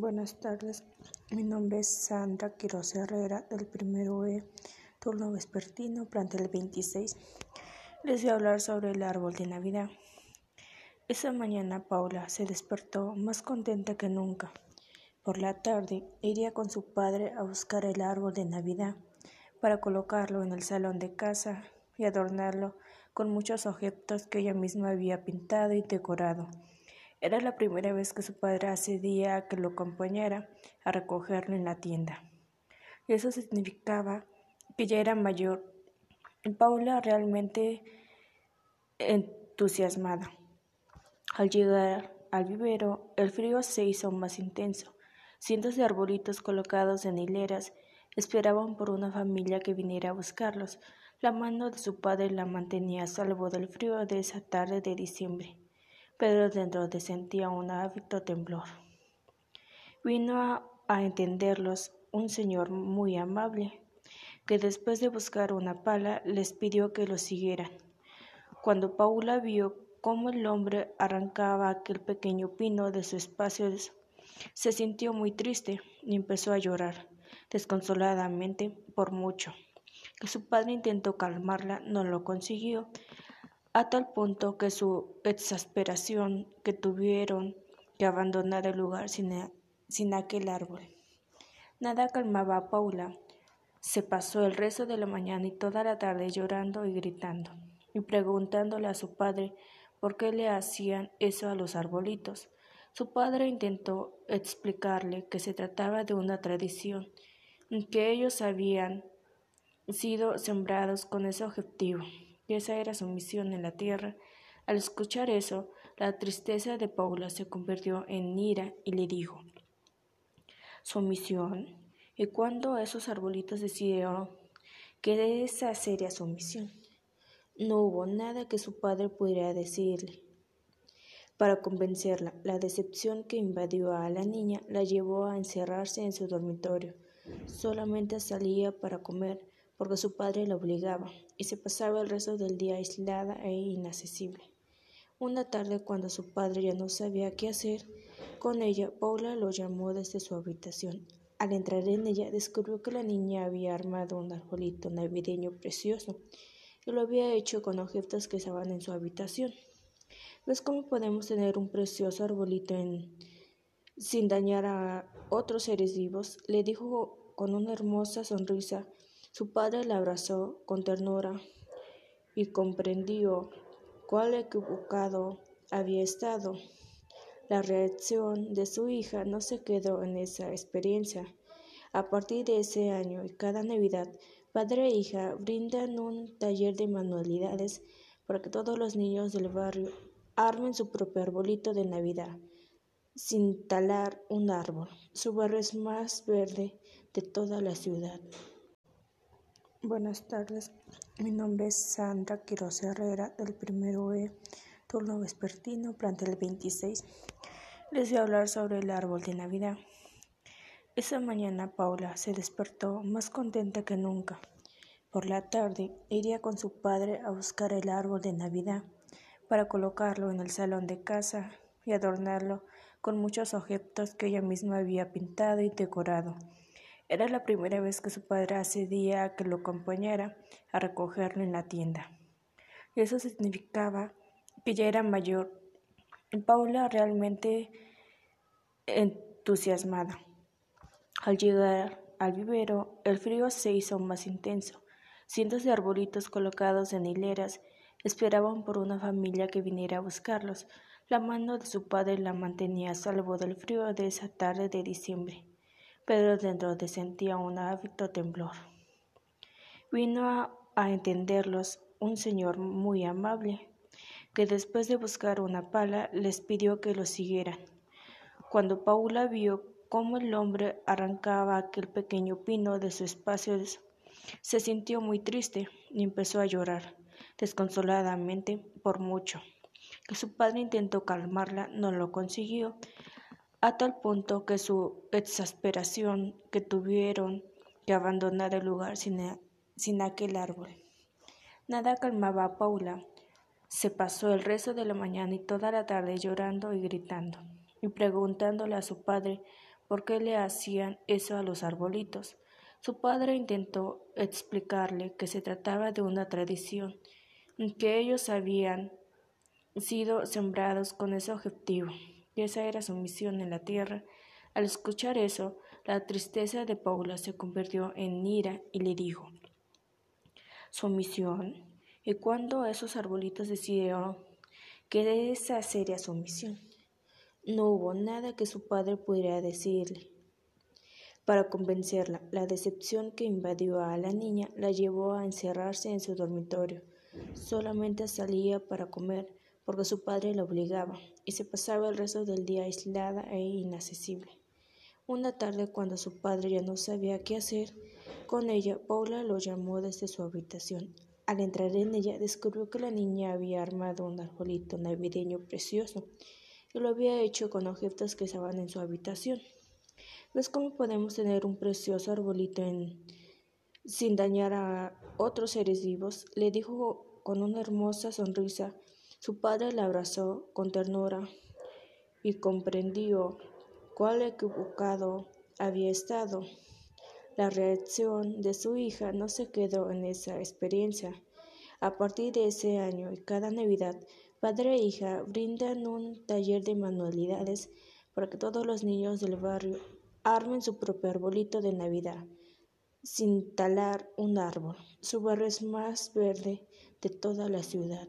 Buenas tardes, mi nombre es Sandra Quiroz Herrera del primero E, turno vespertino, plantel 26. Les voy a hablar sobre el árbol de Navidad. Esa mañana Paula se despertó más contenta que nunca. Por la tarde iría con su padre a buscar el árbol de Navidad para colocarlo en el salón de casa y adornarlo con muchos objetos que ella misma había pintado y decorado. Era la primera vez que su padre accedía a que lo acompañara a recogerlo en la tienda. Y eso significaba que ya era mayor. Paula realmente entusiasmada. Al llegar al vivero, el frío se hizo más intenso. Cientos de arbolitos colocados en hileras esperaban por una familia que viniera a buscarlos. La mano de su padre la mantenía a salvo del frío de esa tarde de diciembre. Pedro dentro de sentía un hábito temblor. Vino a, entenderlos un señor muy amable, que después de buscar una pala les pidió que lo siguieran. Cuando Paula vio cómo el hombre arrancaba aquel pequeño pino de su espacio, se sintió muy triste y empezó a llorar desconsoladamente por mucho. Que su padre intentó calmarla, no lo consiguió, a tal punto que su exasperación que tuvieron que abandonar el lugar sin, sin aquel árbol. Nada calmaba a Paula. Se pasó el resto de la mañana y toda la tarde llorando y gritando, y preguntándole a su padre por qué le hacían eso a los arbolitos. Su padre intentó explicarle que se trataba de una tradición, que ellos habían sido sembrados con ese objetivo y esa era su misión en la tierra. Al escuchar eso, la tristeza de Paula se convirtió en ira y le dijo su misión. ¿Y cuando esos arbolitos decidieron que esa sería su misión? No hubo nada que su padre pudiera decirle. Para convencerla, la decepción que invadió a la niña la llevó a encerrarse en su dormitorio. Solamente salía para comer porque su padre la obligaba, y se pasaba el resto del día aislada e inaccesible. Una tarde, cuando su padre ya no sabía qué hacer con ella, Paula lo llamó desde su habitación. Al entrar en ella, descubrió que la niña había armado un arbolito navideño precioso y lo había hecho con objetos que estaban en su habitación. ¿Ves cómo podemos tener un precioso arbolito en... sin dañar a otros seres vivos? le dijo con una hermosa sonrisa su padre la abrazó con ternura y comprendió cuál equivocado había estado. La reacción de su hija no se quedó en esa experiencia. A partir de ese año y cada Navidad, padre e hija brindan un taller de manualidades para que todos los niños del barrio armen su propio arbolito de Navidad sin talar un árbol. Su barrio es más verde de toda la ciudad. Buenas tardes, mi nombre es Sandra Quiroz Herrera del primero E, turno vespertino, plantel 26. Les voy a hablar sobre el árbol de Navidad. Esa mañana Paula se despertó más contenta que nunca. Por la tarde iría con su padre a buscar el árbol de Navidad para colocarlo en el salón de casa y adornarlo con muchos objetos que ella misma había pintado y decorado. Era la primera vez que su padre accedía a que lo acompañara a recogerlo en la tienda. Eso significaba que ya era mayor. Paula realmente entusiasmada. Al llegar al vivero, el frío se hizo más intenso. Cientos de arbolitos colocados en hileras esperaban por una familia que viniera a buscarlos. La mano de su padre la mantenía a salvo del frío de esa tarde de diciembre. Pedro dentro de sentía un hábito temblor. Vino a, entenderlos un señor muy amable, que después de buscar una pala les pidió que lo siguieran. Cuando Paula vio cómo el hombre arrancaba aquel pequeño pino de su espacio, se sintió muy triste y empezó a llorar desconsoladamente por mucho. Que su padre intentó calmarla, no lo consiguió, a tal punto que su exasperación que tuvieron que abandonar el lugar sin, sin aquel árbol. Nada calmaba a Paula. Se pasó el resto de la mañana y toda la tarde llorando y gritando, y preguntándole a su padre por qué le hacían eso a los arbolitos. Su padre intentó explicarle que se trataba de una tradición, que ellos habían sido sembrados con ese objetivo, esa era su misión en la tierra. Al escuchar eso, la tristeza de Paula se convirtió en ira y le dijo su misión. Y cuando esos arbolitos decidieron que esa sería su misión, no hubo nada que su padre pudiera decirle. Para convencerla, la decepción que invadió a la niña la llevó a encerrarse en su dormitorio. Solamente salía para comer porque su padre la obligaba y se pasaba el resto del día aislada e inaccesible. Una tarde, cuando su padre ya no sabía qué hacer con ella, Paula lo llamó desde su habitación. Al entrar en ella, descubrió que la niña había armado un arbolito navideño precioso y lo había hecho con objetos que estaban en su habitación. ¿Ves cómo podemos tener un precioso arbolito en... sin dañar a otros seres vivos? le dijo con una hermosa sonrisa. Su padre la abrazó con ternura y comprendió cuál equivocado había estado. La reacción de su hija no se quedó en esa experiencia. A partir de ese año y cada Navidad, padre e hija brindan un taller de manualidades para que todos los niños del barrio armen su propio arbolito de Navidad, sin talar un árbol. Su barrio es más verde de toda la ciudad.